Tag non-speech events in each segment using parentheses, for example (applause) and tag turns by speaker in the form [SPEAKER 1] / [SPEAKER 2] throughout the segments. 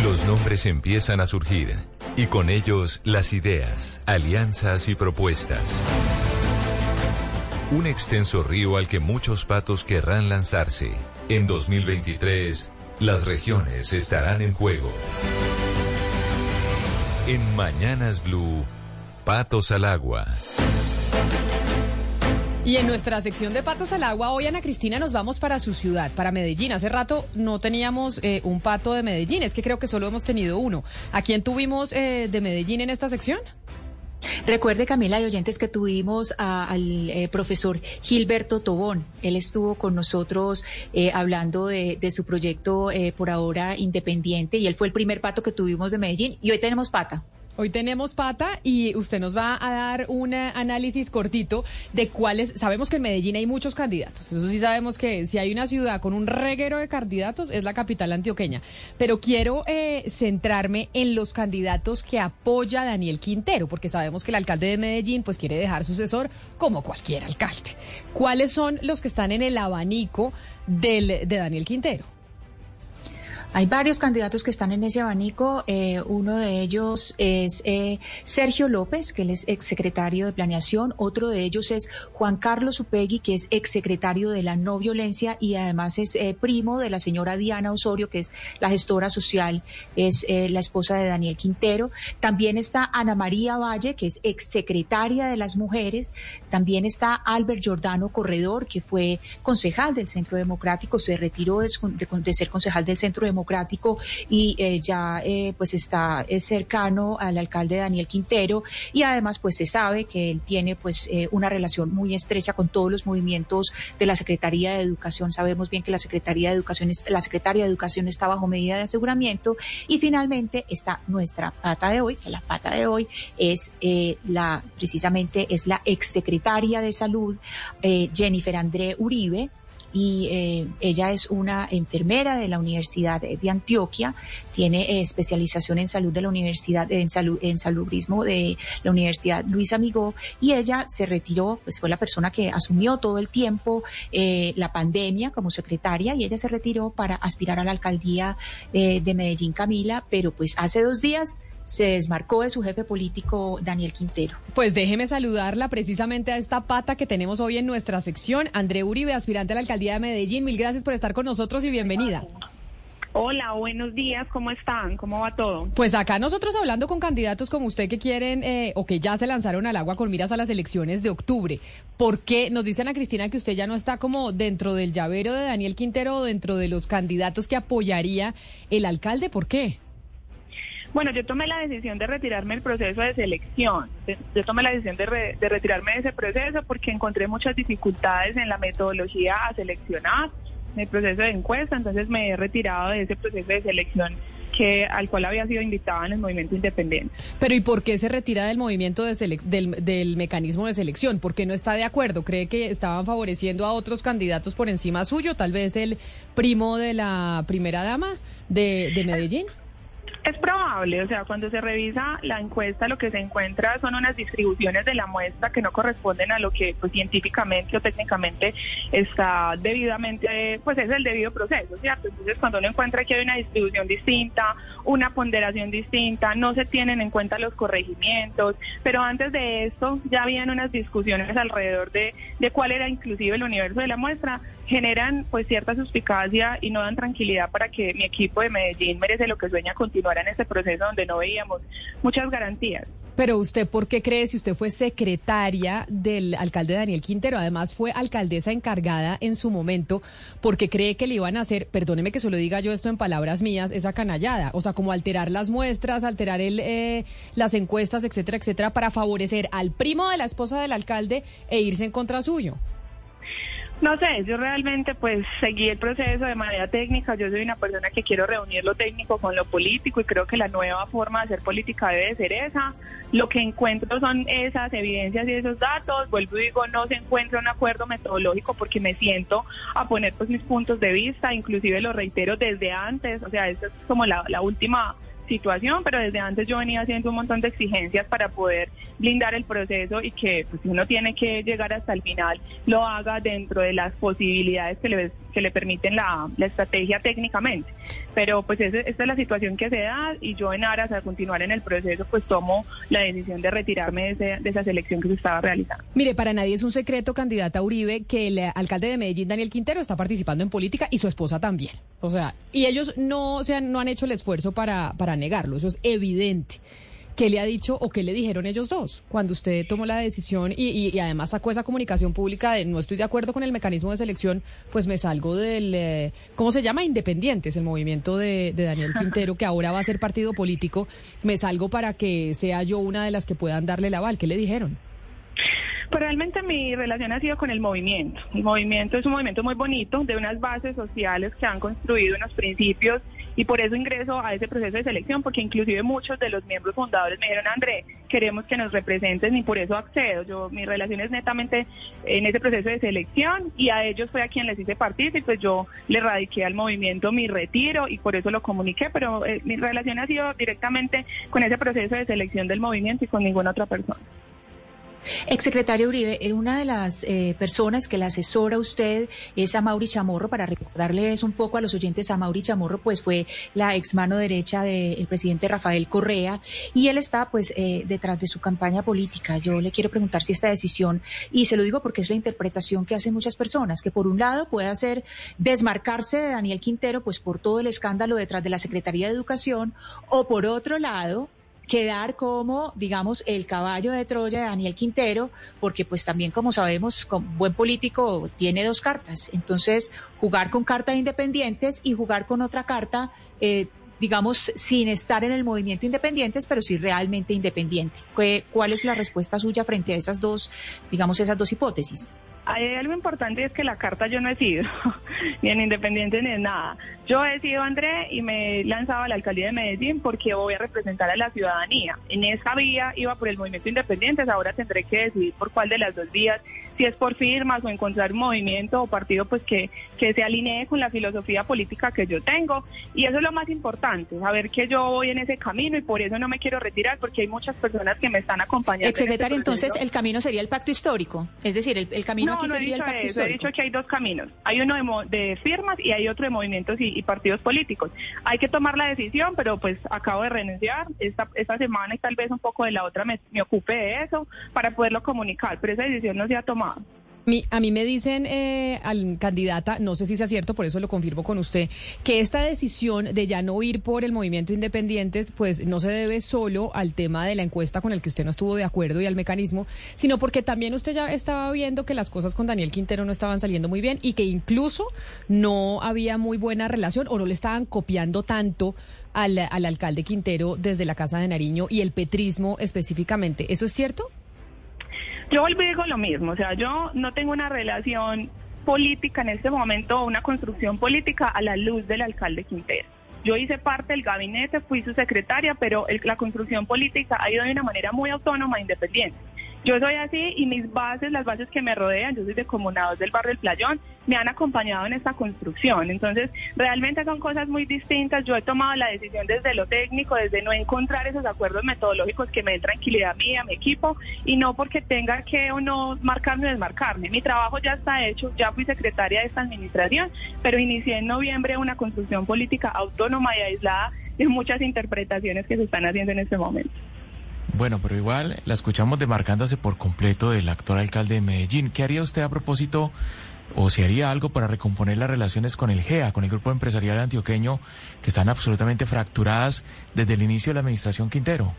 [SPEAKER 1] Los nombres empiezan a surgir y con ellos las ideas, alianzas y propuestas. Un extenso río al que muchos patos querrán lanzarse. En 2023, las regiones estarán en juego. En Mañanas Blue, Patos al Agua.
[SPEAKER 2] Y en nuestra sección de Patos al Agua, hoy Ana Cristina nos vamos para su ciudad, para Medellín. Hace rato no teníamos eh, un pato de Medellín, es que creo que solo hemos tenido uno. ¿A quién tuvimos eh, de Medellín en esta sección?
[SPEAKER 3] Recuerde, Camila y oyentes, que tuvimos al eh, profesor Gilberto Tobón. Él estuvo con nosotros eh, hablando de, de, su proyecto eh, por ahora independiente y él fue el primer pato que tuvimos de Medellín y hoy tenemos pata.
[SPEAKER 2] Hoy tenemos pata y usted nos va a dar un análisis cortito de cuáles. Sabemos que en Medellín hay muchos candidatos. Eso sí sabemos que si hay una ciudad con un reguero de candidatos es la capital antioqueña. Pero quiero eh, centrarme en los candidatos que apoya Daniel Quintero, porque sabemos que el alcalde de Medellín pues quiere dejar sucesor como cualquier alcalde. ¿Cuáles son los que están en el abanico del, de Daniel Quintero?
[SPEAKER 3] Hay varios candidatos que están en ese abanico. Eh, uno de ellos es eh, Sergio López, que él es exsecretario de Planeación. Otro de ellos es Juan Carlos Upegui, que es exsecretario de la no violencia y además es eh, primo de la señora Diana Osorio, que es la gestora social, es la esposa de Daniel Quintero. También está Ana María Valle, que es exsecretaria de las mujeres. También está Albert Giordano Corredor, que fue concejal del Centro Democrático, se retiró de, de ser concejal del Centro Democrático democrático y eh, ya eh, pues está es cercano al alcalde Daniel Quintero y además pues se sabe que él tiene pues eh, una relación muy estrecha con todos los movimientos de la Secretaría de Educación. Sabemos bien que la Secretaría de Educación la Secretaría de Educación está bajo medida de aseguramiento y finalmente está nuestra pata de hoy, que la pata de hoy es la precisamente es la exsecretaria de Salud Jennifer André Uribe y eh, ella es una enfermera de la Universidad de Antioquia, tiene eh, especialización en salud de la Universidad, en salud, en salubrismo de la Universidad Luis Amigó, y ella se retiró, pues fue la persona que asumió todo el tiempo eh, la pandemia como secretaria, y ella se retiró para aspirar a la alcaldía de Medellín Camila, pero pues hace dos días se desmarcó de su jefe político Daniel Quintero.
[SPEAKER 2] Pues déjeme saludarla precisamente a esta pata que tenemos hoy en nuestra sección, André Uribe, aspirante a la alcaldía de Medellín. Mil gracias por estar con nosotros y bienvenida.
[SPEAKER 4] Hola, buenos días, ¿cómo están? ¿Cómo va todo?
[SPEAKER 2] Pues acá nosotros hablando con candidatos como usted que quieren eh, o que ya se lanzaron al agua con miras a las elecciones de octubre. ¿Por qué nos dicen a Cristina que usted ya no está como dentro del llavero de Daniel Quintero o dentro de los candidatos que apoyaría el alcalde? ¿Por qué?
[SPEAKER 4] Bueno, yo tomé la decisión de retirarme del proceso de selección. Yo tomé la decisión de, re, retirarme de ese proceso porque encontré muchas dificultades en la metodología a seleccionar, en el proceso de encuesta, entonces me he retirado de ese proceso de selección que al cual había sido invitada en el movimiento independiente.
[SPEAKER 2] Pero ¿y por qué se retira del movimiento de del, del, mecanismo de selección? ¿Por qué no está de acuerdo? ¿Cree que estaban favoreciendo a otros candidatos por encima suyo? Tal vez el primo de la primera dama de, de Medellín.
[SPEAKER 4] Es probable, o sea, cuando se revisa la encuesta lo que se encuentra son unas distribuciones de la muestra que no corresponden a lo que pues, científicamente o técnicamente está debidamente, pues es el debido proceso, ¿cierto? Entonces cuando uno encuentra que hay una distribución distinta, una ponderación distinta, no se tienen en cuenta los corregimientos, pero antes de esto ya habían unas discusiones alrededor de, de cuál era inclusive el universo de la muestra, generan pues cierta suspicacia y no dan tranquilidad para que mi equipo de Medellín merece lo que sueña continuar en este proceso donde no veíamos muchas garantías.
[SPEAKER 2] Pero usted, ¿por qué cree si usted fue secretaria del alcalde Daniel Quintero? Además, fue alcaldesa encargada en su momento, porque cree que le iban a hacer, perdóneme que se lo diga yo esto en palabras mías, esa canallada. O sea, como alterar las muestras, alterar el, eh, las encuestas, etcétera, etcétera, para favorecer al primo de la esposa del alcalde e irse en contra suyo.
[SPEAKER 4] No sé, yo realmente pues seguí el proceso de manera técnica. Yo soy una persona que quiero reunir lo técnico con lo político y creo que la nueva forma de hacer política debe ser esa. Lo que encuentro son esas evidencias y esos datos. Vuelvo y digo, no se encuentra un acuerdo metodológico porque me siento a poner pues mis puntos de vista, inclusive lo reitero desde antes. O sea, esta es como la, la última situación, pero desde antes yo venía haciendo un montón de exigencias para poder blindar el proceso y que pues, uno tiene que llegar hasta el final, lo haga dentro de las posibilidades que le, que le permiten la, estrategia técnicamente. Pero pues esa es la situación que se da y yo en aras a continuar en el proceso pues tomo la decisión de retirarme de, ese, de esa selección que se estaba realizando.
[SPEAKER 2] Mire, para nadie es un secreto, candidata Uribe, que el alcalde de Medellín, Daniel Quintero, está participando en política y su esposa también. O sea, y ellos no, o sea, no han hecho el esfuerzo para negarlo, eso es evidente. ¿Qué le ha dicho o qué le dijeron ellos dos cuando usted tomó la decisión y, y, y, además sacó esa comunicación pública de no estoy de acuerdo con el mecanismo de selección, pues me salgo del, eh, ¿cómo se llama? Independientes, el movimiento de, de, Daniel Quintero, que ahora va a ser partido político, me salgo para que sea yo una de las que puedan darle el aval. ¿Qué le dijeron?
[SPEAKER 4] Pues realmente mi relación ha sido con el movimiento. El movimiento es un movimiento muy bonito, de unas bases sociales que han construido unos principios y por eso ingreso a ese proceso de selección, porque inclusive muchos de los miembros fundadores me dijeron, André, queremos que nos representen y por eso accedo. Yo, mi relación es netamente en ese proceso de selección y a ellos fue a quien les hice partir y pues yo le radiqué al movimiento mi retiro y por eso lo comuniqué, pero eh, mi relación ha sido directamente con ese proceso de selección del movimiento y con ninguna otra persona.
[SPEAKER 3] Exsecretario Uribe, eh, una de las eh, personas que la asesora usted es a Mauri Chamorro, para recordarles un poco a los oyentes, a Mauri Chamorro pues fue la ex mano derecha del presidente Rafael Correa y él está pues eh, detrás de su campaña política. Yo le quiero preguntar si esta decisión, y se lo digo porque es la interpretación que hacen muchas personas, que por un lado puede hacer desmarcarse de Daniel Quintero pues por todo el escándalo detrás de la Secretaría de Educación o por otro lado quedar como, digamos, el caballo de Troya de Daniel Quintero, porque pues también, como sabemos, buen político tiene dos cartas. Entonces, jugar con cartas independientes y jugar con otra carta, eh, digamos, sin estar en el movimiento independientes, pero sí realmente independiente. ¿Cuál es la respuesta suya frente a esas dos, digamos, esas dos hipótesis?
[SPEAKER 4] Hay algo importante es que la carta yo no he sido, (laughs) ni en Independiente ni en nada. Yo he sido André y me he lanzado a la alcaldía de Medellín porque voy a representar a la ciudadanía. En esa vía iba por el movimiento Independientes, ahora tendré que decidir por cuál de las dos vías, si es por firmas o encontrar movimiento o partido pues que, que se alinee con la filosofía política que yo tengo. Y eso es lo más importante, saber que yo voy en ese camino y por eso no me quiero retirar porque hay muchas personas que me están acompañando.
[SPEAKER 3] Exsecretario,
[SPEAKER 4] en este
[SPEAKER 3] entonces el camino sería el pacto histórico, es decir, el, el camino
[SPEAKER 4] no,
[SPEAKER 3] aquí
[SPEAKER 4] no
[SPEAKER 3] sería el pacto
[SPEAKER 4] eso,
[SPEAKER 3] histórico.
[SPEAKER 4] he dicho que hay dos caminos. Hay uno de, de firmas y hay otro de movimientos y, y, partidos políticos. Hay que tomar la decisión, pero pues acabo de renunciar esta, esta semana y tal vez un poco de la otra me, me ocupe de eso para poderlo comunicar, pero esa decisión no se ha tomado.
[SPEAKER 2] Mi, a mí me dicen eh, al candidata, no sé si sea cierto, por eso lo confirmo con usted, que esta decisión de ya no ir por el movimiento independientes, pues no se debe solo al tema de la encuesta con el que usted no estuvo de acuerdo y al mecanismo, sino porque también usted ya estaba viendo que las cosas con Daniel Quintero no estaban saliendo muy bien y que incluso no había muy buena relación o no le estaban copiando tanto al, al alcalde Quintero desde la Casa de Nariño y el petrismo específicamente. ¿Eso es cierto?
[SPEAKER 4] Yo vuelvo digo lo mismo, o sea, yo no tengo una relación política en este momento, una construcción política a la luz del alcalde Quintero. Yo hice parte del gabinete, fui su secretaria, pero el, la construcción política ha ido de una manera muy autónoma e independiente. Yo soy así y mis bases, las bases que me rodean, yo soy de comunados del barrio El Playón, me han acompañado en esta construcción. Entonces, realmente son cosas muy distintas. Yo he tomado la decisión desde lo técnico, desde no encontrar esos acuerdos metodológicos que me den tranquilidad a mí, a mi equipo, y no porque tenga que o no marcarme o desmarcarme. Mi trabajo ya está hecho, ya fui secretaria de esta administración, pero inicié en noviembre una construcción política autónoma y aislada de muchas interpretaciones que se están haciendo en este momento.
[SPEAKER 5] Bueno, pero igual la escuchamos demarcándose por completo del actual alcalde de Medellín. ¿Qué haría usted a propósito o si haría algo para recomponer las relaciones con el GEA, con el grupo empresarial antioqueño, que están absolutamente fracturadas desde el inicio de la administración Quintero?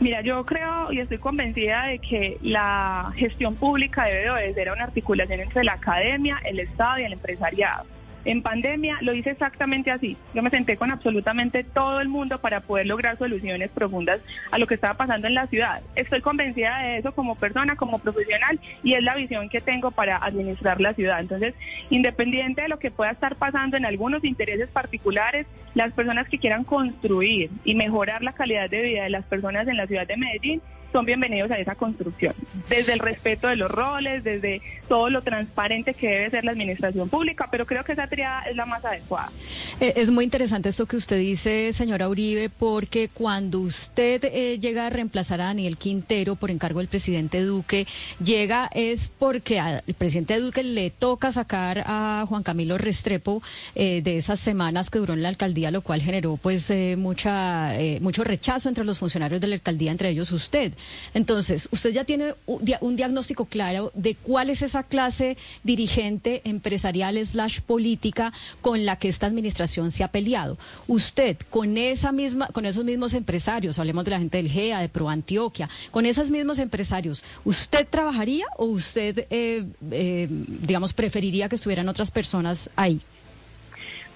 [SPEAKER 4] Mira, yo creo y estoy convencida de que la gestión pública debe obedecer a una articulación entre la academia, el Estado y el empresariado. En pandemia lo hice exactamente así. Yo me senté con absolutamente todo el mundo para poder lograr soluciones profundas a lo que estaba pasando en la ciudad. Estoy convencida de eso como persona, como profesional y es la visión que tengo para administrar la ciudad. Entonces, independiente de lo que pueda estar pasando en algunos intereses particulares, las personas que quieran construir y mejorar la calidad de vida de las personas en la ciudad de Medellín son bienvenidos a esa construcción, desde el respeto de los roles, desde todo lo transparente que debe ser la administración pública, pero creo que esa triada es la más adecuada.
[SPEAKER 6] Eh, es muy interesante esto que usted dice, señora Uribe, porque cuando usted eh, llega a reemplazar a Daniel Quintero por encargo del presidente Duque, llega es porque al presidente Duque le toca sacar a Juan Camilo Restrepo eh, de esas semanas que duró en la alcaldía, lo cual generó pues mucha mucho rechazo entre los funcionarios de la alcaldía, entre ellos usted. Entonces, usted ya tiene un diagnóstico claro de cuál es esa clase dirigente empresarial slash política con la que esta administración se ha peleado. Usted, con esa misma, con esos mismos empresarios, hablemos de la gente del GEA, de Pro Antioquia, con esos mismos empresarios, ¿usted trabajaría o usted, eh, eh, digamos, preferiría que estuvieran otras personas ahí?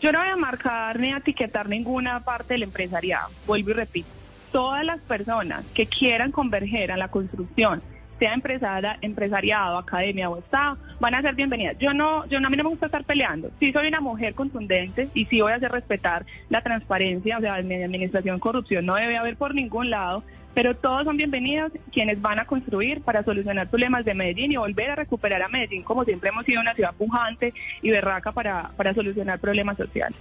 [SPEAKER 4] Yo no voy a marcar ni a etiquetar ninguna parte del empresariado, vuelvo y repito todas las personas que quieran converger a la construcción, sea empresaria, empresariado, academia o Estado, van a ser bienvenidas. Yo no, yo no, a mí no me gusta estar peleando. Sí soy una mujer contundente y sí voy a hacer respetar la transparencia, o sea, mi administración corrupción no debe haber por ningún lado, pero todos son bienvenidos quienes van a construir para solucionar problemas de Medellín y volver a recuperar a Medellín como siempre hemos sido una ciudad pujante y berraca para, para solucionar problemas sociales.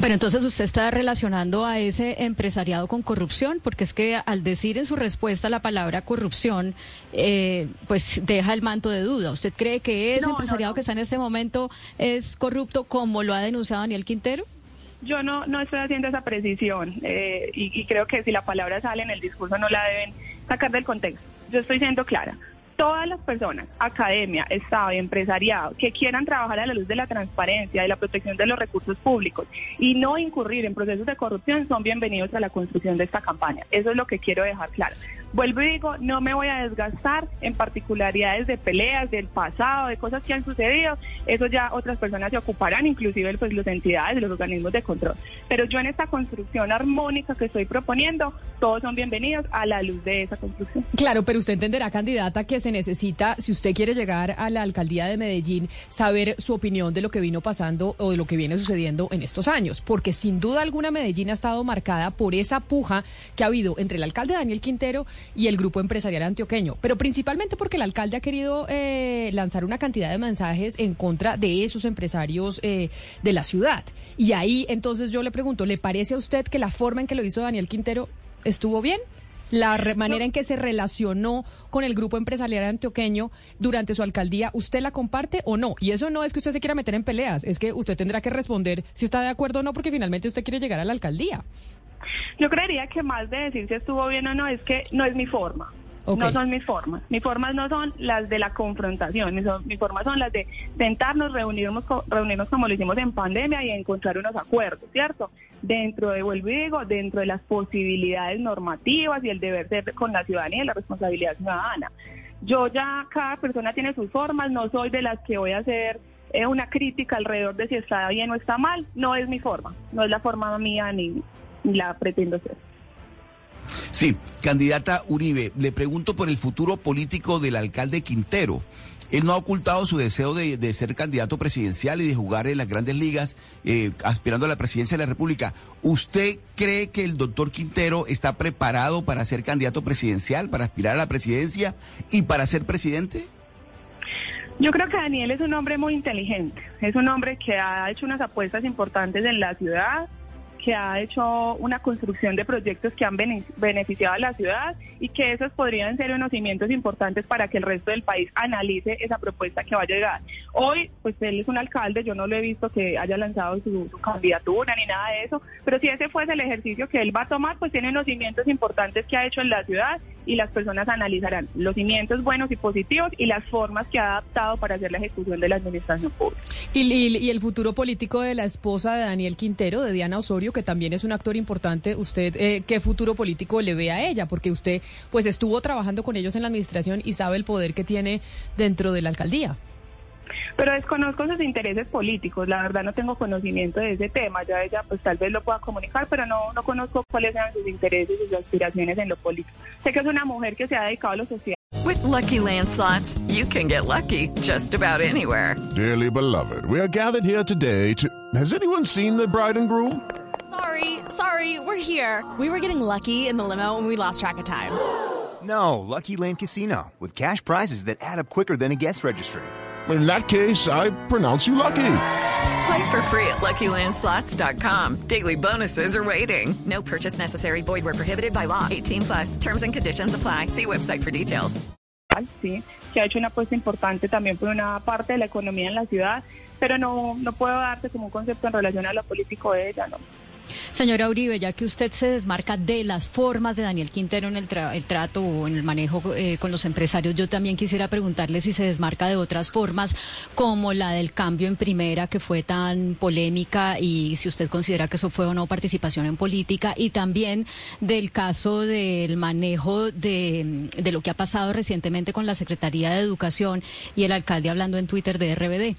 [SPEAKER 6] Pero entonces usted está relacionando a ese empresariado con corrupción, porque es que al decir en su respuesta la palabra corrupción, eh, pues deja el manto de duda. ¿Usted cree que ese empresariado que está en este momento es corrupto como lo ha denunciado Daniel Quintero?
[SPEAKER 4] Yo no, no estoy haciendo esa precisión eh, y creo que si la palabra sale en el discurso no la deben sacar del contexto. Yo estoy siendo clara todas las personas, academia, Estado y empresariado, que quieran trabajar a la luz de la transparencia y la protección de los recursos públicos y no incurrir en procesos de corrupción, son bienvenidos a la construcción de esta campaña. Eso es lo que quiero dejar claro. Vuelvo y digo, no me voy a desgastar en particularidades de peleas del pasado, de cosas que han sucedido. Eso ya otras personas se ocuparán, inclusive pues, las entidades, los organismos de control. Pero yo en esta construcción armónica que estoy proponiendo, todos son bienvenidos a la luz de esa construcción.
[SPEAKER 2] Claro, pero usted entenderá, candidata, que se necesita, si usted quiere llegar a la alcaldía de Medellín, saber su opinión de lo que vino pasando o de lo que viene sucediendo en estos años. Porque sin duda alguna Medellín ha estado marcada por esa puja que ha habido entre el alcalde Daniel Quintero y el grupo empresarial antioqueño, pero principalmente porque el alcalde ha querido eh, lanzar una cantidad de mensajes en contra de esos empresarios eh, de la ciudad. Y ahí entonces yo le pregunto, ¿le parece a usted que la forma en que lo hizo Daniel Quintero estuvo bien? la manera en que se relacionó con el grupo empresarial antioqueño durante su alcaldía, ¿usted la comparte o no? Y eso no es que usted se quiera meter en peleas, es que usted tendrá que responder si está de acuerdo o no, porque finalmente usted quiere llegar a la alcaldía.
[SPEAKER 4] Yo creería que más de decir si estuvo bien o no, es que no es mi forma. No son mis formas. Mis formas no son las de la confrontación. Mis, formas son las de sentarnos, reunirnos, reunirnos como lo hicimos en pandemia y encontrar unos acuerdos, ¿cierto? Dentro de, vuelvo y digo, dentro de las posibilidades normativas y el deber ser con la ciudadanía y la responsabilidad ciudadana. Yo ya, cada persona tiene sus formas, no soy de las que voy a hacer eh, una crítica alrededor de si está bien o está mal. No es mi forma, no es la forma mía ni, la pretendo ser.
[SPEAKER 7] Sí, candidata Uribe, le pregunto por el futuro político del alcalde Quintero. Él no ha ocultado su deseo de, ser candidato presidencial y de jugar en las grandes ligas, eh, aspirando a la presidencia de la República. ¿Usted cree que el doctor Quintero está preparado para ser candidato presidencial, para aspirar a la presidencia y para ser presidente?
[SPEAKER 4] Yo creo que Daniel es un hombre muy inteligente, es un hombre que ha hecho unas apuestas importantes en la ciudad, que ha hecho una construcción de proyectos que han beneficiado a la ciudad y que esos podrían ser unos cimientos importantes para que el resto del país analice esa propuesta que va a llegar. Hoy, pues él es un alcalde, yo no lo he visto que haya lanzado su, candidatura ni nada de eso, pero si ese fuese el ejercicio que él va a tomar, pues tiene unos cimientos importantes que ha hecho en la ciudad y las personas analizarán los cimientos buenos y positivos y las formas que ha adaptado para hacer la ejecución de la administración pública.
[SPEAKER 2] Y, el futuro político de la esposa de Daniel Quintero, de Diana Osorio, que también es un actor importante, ¿usted eh, qué futuro político le ve a ella? Porque usted pues estuvo trabajando con ellos en la administración y sabe el poder que tiene dentro de la alcaldía.
[SPEAKER 4] Pero desconozco sus intereses políticos, la verdad no tengo conocimiento de ese tema, ya ella pues tal vez lo pueda comunicar, pero no, no conozco cuáles sean sus intereses y sus aspiraciones en lo político. Sé que es una mujer que se ha dedicado a lo social.
[SPEAKER 8] With lucky landslots, you can get lucky just about anywhere.
[SPEAKER 9] Dearly beloved, we are gathered here today to. Has anyone seen the bride and groom?
[SPEAKER 10] Sorry, sorry, we're here. We were getting lucky in the limo and we lost track of time.
[SPEAKER 11] No, Lucky Land Casino, with cash prizes that add up quicker than a guest registry.
[SPEAKER 9] In that case, I pronounce you lucky.
[SPEAKER 8] Play for free at LuckyLandSlots.com. Daily bonuses are waiting. No purchase necessary. Void were prohibited by law. 18 plus. Terms and conditions apply. See website for details.
[SPEAKER 4] Sí, que ha hecho una apuesta importante también por una parte de la economía en la ciudad, pero no, no puedo darte como un concepto en relación a lo político de ella, ¿no?
[SPEAKER 6] Señora Uribe, ya que usted se desmarca de las formas de Daniel Quintero en el, tra- el trato o en el manejo eh, con los empresarios, yo también quisiera preguntarle si se desmarca de otras formas, como la del cambio en primera, que fue tan polémica, y si usted considera que eso fue o no participación en política, y también del caso del manejo de, de lo que ha pasado recientemente con la Secretaría de Educación y el alcalde hablando en Twitter de RBD.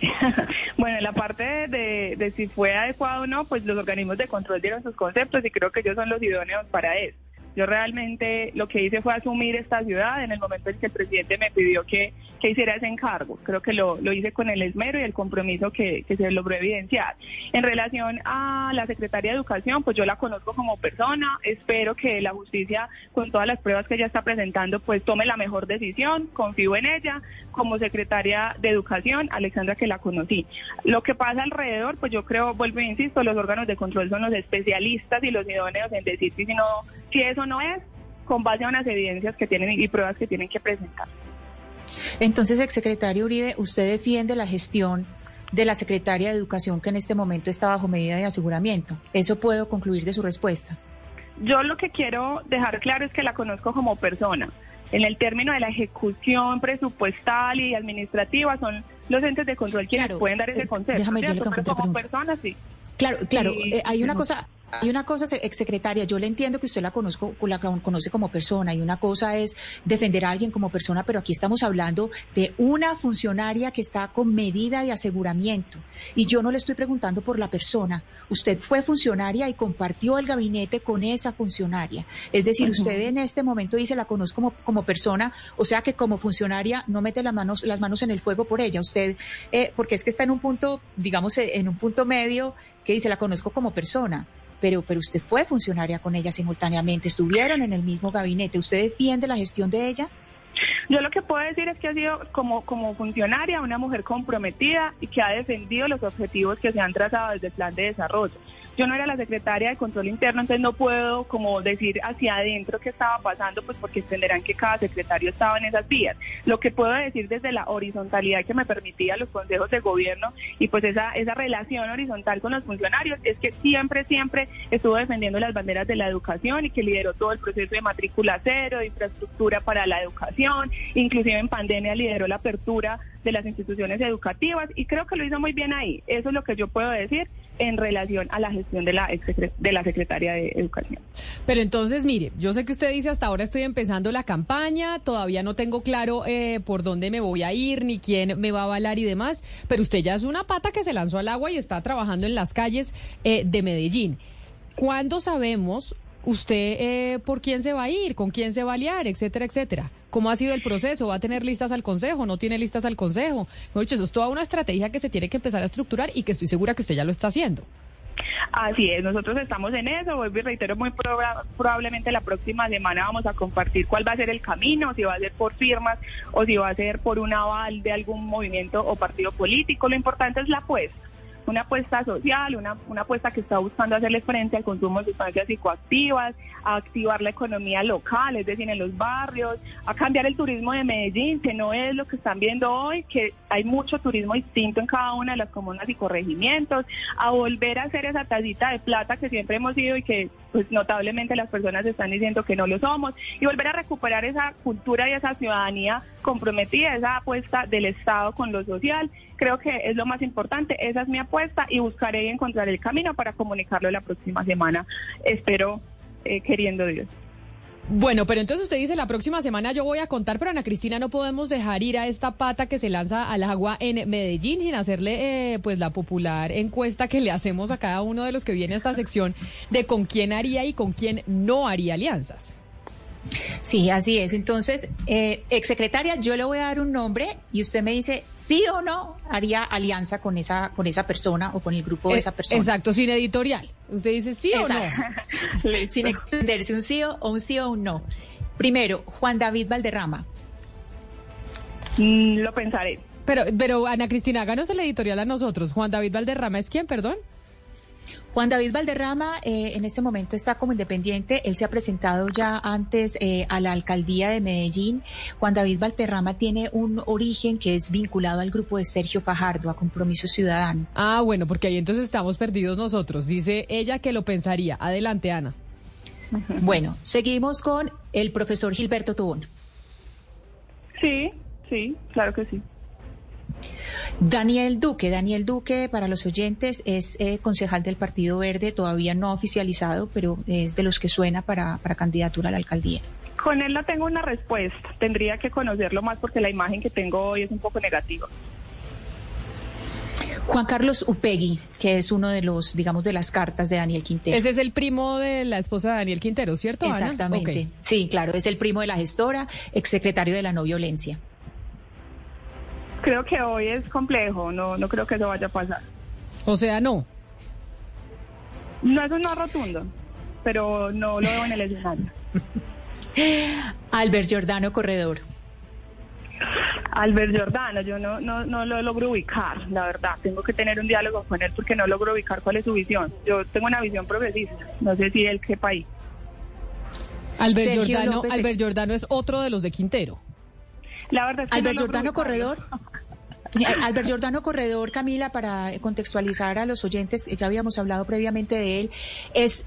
[SPEAKER 6] (laughs)
[SPEAKER 4] Bueno, en la parte de, de si fue adecuado o no, pues los organismos de control dieron sus conceptos y creo que ellos son los idóneos para eso. Yo realmente lo que hice fue asumir esta ciudad en el momento en que el presidente me pidió que, que hiciera ese encargo. Creo que lo, lo hice con el esmero y el compromiso que, que se logró evidenciar. En relación a la secretaria de Educación, pues yo la conozco como persona. Espero que la justicia, con todas las pruebas que ella está presentando, pues tome la mejor decisión. Confío en ella. Como secretaria de Educación, Alexandra, que la conocí. Lo que pasa alrededor, pues yo creo, vuelvo e insisto, los órganos de control son los especialistas y los idóneos en decir si, no, si eso no es, con base a unas evidencias que tienen y pruebas que tienen que presentar.
[SPEAKER 3] Entonces, exsecretario Uribe, usted defiende la gestión de la secretaria de Educación que en este momento está bajo medida de aseguramiento. ¿Eso puedo concluir de su respuesta?
[SPEAKER 4] Yo lo que quiero dejar claro es que la conozco como persona. En el término de la ejecución presupuestal y administrativa son los entes de control quienes
[SPEAKER 3] Claro,
[SPEAKER 4] pueden dar ese
[SPEAKER 3] eh,
[SPEAKER 4] concepto.
[SPEAKER 3] déjame, yo le
[SPEAKER 4] como
[SPEAKER 3] pregunta.
[SPEAKER 4] persona, sí.
[SPEAKER 3] Claro, claro.
[SPEAKER 4] Sí,
[SPEAKER 3] eh, hay una cosa, hay una cosa, se- exsecretaria. Yo le entiendo que usted la conozco, la conoce como persona y una cosa es defender a alguien como persona, pero aquí estamos hablando de una funcionaria que está con medida de aseguramiento. Y yo no le estoy preguntando por la persona. Usted fue funcionaria y compartió el gabinete con esa funcionaria. Es decir, usted en este momento dice la conozco como, como persona, o sea que como funcionaria no mete las manos, las manos en el fuego por ella. Usted, eh, porque es que está en un punto, digamos, en un punto medio que dice la conozco como persona. Pero, pero usted fue funcionaria con ella simultáneamente, estuvieron en el mismo gabinete. ¿Usted defiende la gestión de ella?
[SPEAKER 4] Yo lo que puedo decir es que ha sido como, como funcionaria una mujer comprometida y que ha defendido los objetivos que se han trazado desde el plan de desarrollo. Yo no era la secretaria de control interno, entonces no puedo como decir hacia adentro qué estaba pasando, pues porque entenderán que cada secretario estaba en esas vías. Lo que puedo decir desde la horizontalidad que me permitía los consejos de gobierno y pues esa, esa relación horizontal con los funcionarios es que siempre, siempre estuvo defendiendo las banderas de la educación y que lideró todo el proceso de matrícula cero, de infraestructura para la educación, inclusive en pandemia lideró la apertura de las instituciones educativas y creo que lo hizo muy bien ahí. Eso es lo que yo puedo decir en relación a la gestión de la, de la Secretaria de Educación.
[SPEAKER 2] Pero entonces, mire, yo sé que usted dice hasta ahora estoy empezando la campaña, todavía no tengo claro eh, por dónde me voy a ir, ni quién me va a avalar y demás, pero usted ya es una pata que se lanzó al agua y está trabajando en las calles eh, de Medellín. ¿Cuándo sabemos usted eh, por quién se va a ir, con quién se va a aliar, etcétera, etcétera? ¿Cómo ha sido el proceso? ¿Va a tener listas al Consejo? ¿No tiene listas al Consejo? Mejor dicho, eso es toda una estrategia que se tiene que empezar a estructurar y que estoy segura que usted ya lo está haciendo.
[SPEAKER 4] Así es, nosotros estamos en eso, vuelvo y reitero, muy proba- probablemente la próxima semana vamos a compartir cuál va a ser el camino, si va a ser por firmas o si va a ser por un aval de algún movimiento o partido político. Lo importante es la apuesta, una apuesta social, una, una apuesta que está buscando hacerle frente al consumo de sustancias psicoactivas, a activar la economía local, es decir, en los barrios, a cambiar el turismo de Medellín, que no es lo que están viendo hoy, que hay mucho turismo distinto en cada una de las comunas y corregimientos, a volver a hacer esa tacita de plata que siempre hemos sido y que pues notablemente las personas están diciendo que no lo somos, y volver a recuperar esa cultura y esa ciudadanía comprometida, esa apuesta del Estado con lo social, creo que es lo más importante, esa es mi apuesta y buscaré y encontrar el camino para comunicarlo la próxima semana, espero, eh, queriendo Dios.
[SPEAKER 2] Bueno, pero entonces usted dice la próxima semana yo voy a contar, pero Ana Cristina no podemos dejar ir a esta pata que se lanza al agua en Medellín sin hacerle eh, pues la popular encuesta que le hacemos a cada uno de los que viene a esta sección de con quién haría y con quién no haría alianzas.
[SPEAKER 3] Sí, así es. Entonces, eh, exsecretaria, yo le voy a dar un nombre y usted me dice sí o no haría alianza con esa con esa persona o con el grupo de
[SPEAKER 2] Eh,
[SPEAKER 3] esa persona.
[SPEAKER 2] Exacto, sin editorial. Usted dice sí o no.
[SPEAKER 3] Exacto. (laughs) Sin extenderse un sí o un sí o un no. Primero, Juan David Valderrama.
[SPEAKER 4] Mm, lo pensaré.
[SPEAKER 2] Pero, pero Ana Cristina, háganos el editorial a nosotros. Juan David Valderrama es quién, perdón.
[SPEAKER 3] Juan David Valderrama eh, en este momento está como independiente. Él se ha presentado ya antes eh, a la alcaldía de Medellín. Juan David Valderrama tiene un origen que es vinculado al grupo de Sergio Fajardo, a Compromiso Ciudadano.
[SPEAKER 2] Ah, bueno, porque ahí entonces estamos perdidos nosotros. Dice ella que lo pensaría. Adelante, Ana.
[SPEAKER 3] Bueno, seguimos con el profesor Gilberto Tobón.
[SPEAKER 4] Sí, sí, claro que sí.
[SPEAKER 3] Daniel Duque. Daniel Duque, para los oyentes, es eh, concejal del Partido Verde, todavía no oficializado, pero es de los que suena para, para candidatura a la alcaldía.
[SPEAKER 4] Con él no tengo una respuesta. Tendría que conocerlo más porque la imagen que tengo hoy es un poco negativa.
[SPEAKER 3] Juan Carlos Upegui, que es uno de los, digamos, de las cartas de Daniel Quintero.
[SPEAKER 2] Ese es el primo de la esposa de Daniel Quintero, ¿cierto, Ana?
[SPEAKER 3] Exactamente. Sí, claro, es el primo de la gestora, exsecretario de la no violencia.
[SPEAKER 4] Creo que hoy es complejo, no, no creo que eso vaya a pasar.
[SPEAKER 2] O sea, no.
[SPEAKER 4] No es un no rotundo, pero no lo veo en el escenario. (laughs)
[SPEAKER 3] Albert Giordano Corredor.
[SPEAKER 4] Albert Giordano, yo no, no, no lo logro ubicar, la verdad. Tengo que tener un diálogo con él porque no logro ubicar cuál es su visión. Yo tengo una visión progresista, no sé si él qué país.
[SPEAKER 2] Albert
[SPEAKER 3] Sergio
[SPEAKER 2] Giordano,
[SPEAKER 3] López
[SPEAKER 2] Albert
[SPEAKER 3] ex-
[SPEAKER 2] Giordano es otro de los de Quintero.
[SPEAKER 4] La verdad es que
[SPEAKER 3] Albert
[SPEAKER 4] no logro
[SPEAKER 3] Giordano
[SPEAKER 4] ubicarlo.
[SPEAKER 3] Corredor. Albert Giordano Corredor, Camila, para contextualizar a los oyentes, ya habíamos hablado previamente de él, es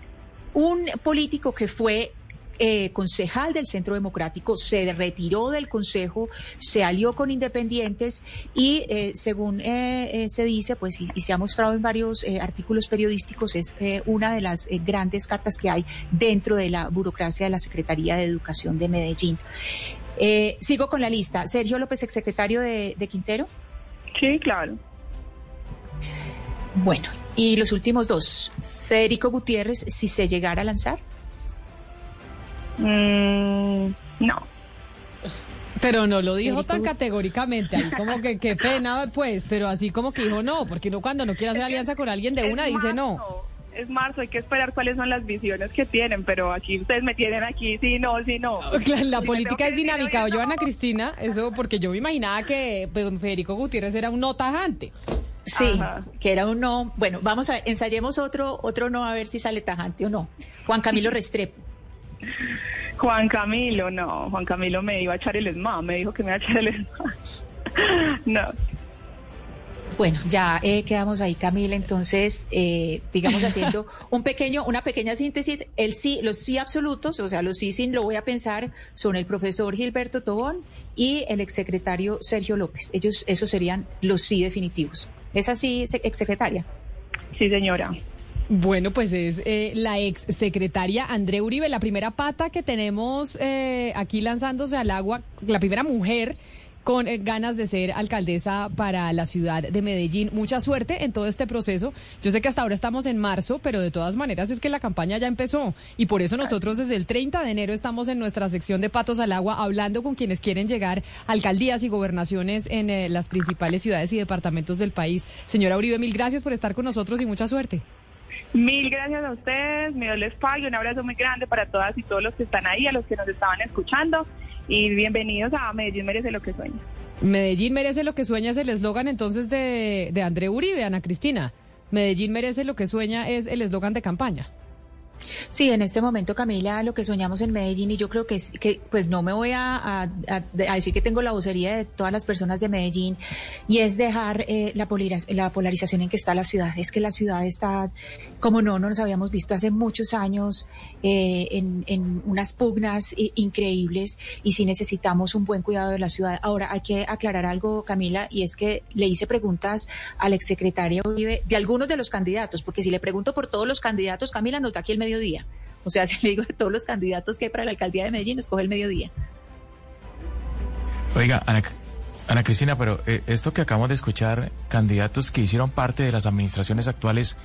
[SPEAKER 3] un político que fue eh, concejal del Centro Democrático, se retiró del Consejo, se alió con independientes y, eh, según eh, eh, se dice, pues y, y se ha mostrado en varios eh, artículos periodísticos, es eh, una de las grandes cartas que hay dentro de la burocracia de la Secretaría de Educación de Medellín. Eh, sigo con la lista. Sergio López, exsecretario de, de Quintero.
[SPEAKER 4] Sí, claro.
[SPEAKER 3] Bueno, y los últimos dos. Federico Gutiérrez, si se llegara a lanzar.
[SPEAKER 4] Mm, no.
[SPEAKER 2] Pero no lo dijo
[SPEAKER 3] Federico
[SPEAKER 2] tan categóricamente, ahí como que qué pena, pues, pero así como que dijo no, porque uno cuando no quiere hacer alianza con alguien de
[SPEAKER 4] Es
[SPEAKER 2] una dice no.
[SPEAKER 4] Es marzo, hay que esperar cuáles son las visiones que tienen, pero aquí ustedes me tienen aquí, sí, no, sí, no. (laughs)
[SPEAKER 2] La, la
[SPEAKER 4] Si me
[SPEAKER 2] política es dinámica,
[SPEAKER 4] hoy,
[SPEAKER 2] ¿oyó Ana
[SPEAKER 4] no.
[SPEAKER 2] Cristina? Eso porque yo me imaginaba que pues, don Federico Gutiérrez era un no tajante.
[SPEAKER 3] Sí,
[SPEAKER 4] Ajá.
[SPEAKER 3] que era un no. Bueno, vamos a ensayemos otro, otro no a ver si sale tajante o no. Juan Camilo (laughs) Restrepo.
[SPEAKER 4] Juan Camilo, no, Juan Camilo me iba a echar el ESMA, me dijo que me iba a echar el ESMA. (laughs) No,
[SPEAKER 3] Bueno, ya eh, quedamos ahí, Camila. Entonces, eh, digamos haciendo (laughs) un pequeño, una pequeña síntesis. El sí, los sí absolutos, o sea, los sí sin lo voy a pensar, son el profesor Gilberto Tobón y el exsecretario Sergio López. Ellos, esos serían los sí definitivos. ¿Es así, se- exsecretaria?
[SPEAKER 4] sí, señora.
[SPEAKER 2] Bueno, pues es eh, la ex secretaria André Uribe, la primera pata que tenemos eh, aquí lanzándose al agua, la primera mujer con eh, ganas de ser alcaldesa para la ciudad de Medellín. Mucha suerte en todo este proceso. Yo sé que hasta ahora estamos en marzo, pero de todas maneras es que la campaña ya empezó y por eso nosotros desde el 30 de enero estamos en nuestra sección de Patos al Agua hablando con quienes quieren llegar alcaldías y gobernaciones en eh, las principales ciudades y departamentos del país. Señora Uribe, mil gracias por estar con nosotros y mucha suerte.
[SPEAKER 4] Mil gracias a ustedes, mi Dios les pague, un abrazo muy grande para todas y todos los que están ahí, a los que nos estaban escuchando y bienvenidos a Medellín Merece lo que sueña.
[SPEAKER 2] Medellín merece lo que sueña es el eslogan entonces de, de André Uribe, Ana Cristina. Medellín merece lo que sueña es el eslogan de campaña.
[SPEAKER 3] Sí, en este momento, Camila, lo que soñamos en Medellín, y yo creo que, es, que pues no me voy a, decir que tengo la vocería de todas las personas de Medellín, y es dejar eh, la, la polarización en que está la ciudad. Es que la ciudad está, como no, no nos habíamos visto hace muchos años, eh, en, unas pugnas i- increíbles, y sí necesitamos un buen cuidado de la ciudad. Ahora, hay que aclarar algo, Camila, y es que le hice preguntas al exsecretario Uribe de algunos de los candidatos, porque si le pregunto por todos los candidatos, Camila, nota aquí el mediodía. O sea, (laughs) si le digo de todos los candidatos que hay para la alcaldía de Medellín, escoge el mediodía.
[SPEAKER 5] Oiga, Ana, Ana Cristina, pero eh, esto que acabamos de escuchar, candidatos que hicieron parte de las administraciones actuales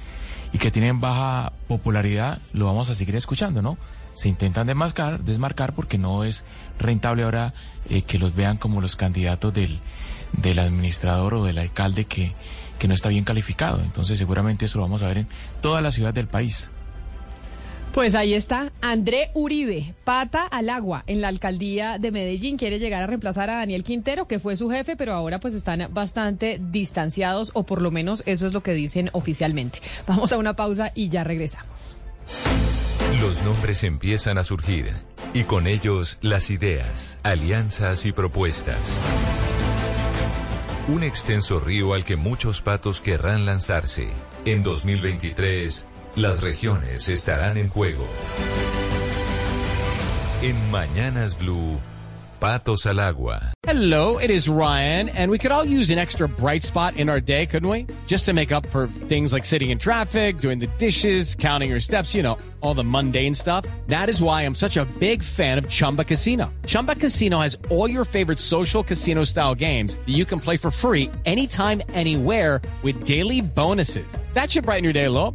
[SPEAKER 5] y que tienen baja popularidad, lo vamos a seguir escuchando, ¿no? Se intentan desmarcar, desmarcar porque no es rentable ahora eh, que los vean como los candidatos del, del administrador o del alcalde que, que no está bien calificado. Entonces seguramente eso lo vamos a ver en todas las ciudades del país.
[SPEAKER 2] Pues ahí está, André Uribe, pata al agua en la alcaldía de Medellín. Quiere llegar a reemplazar a Daniel Quintero, que fue su jefe, pero ahora pues están bastante distanciados, o por lo menos eso es lo que dicen oficialmente. Vamos a una pausa y ya regresamos.
[SPEAKER 1] Los nombres empiezan a surgir y con ellos las ideas, alianzas y propuestas. Un extenso río al que muchos patos querrán lanzarse. En 2023, las regiones estarán en juego. En Mañanas Blue, Patos al Agua.
[SPEAKER 12] Hello, it is Ryan, and we could all use an extra bright spot in our day, couldn't we? Just to make up for things like sitting in traffic, doing the dishes, counting your steps, you know, all the mundane stuff. That is why I'm such a big fan of Chumba Casino. Chumba Casino has all your favorite social casino style games that you can play for free anytime, anywhere with daily bonuses. That should brighten your day a little.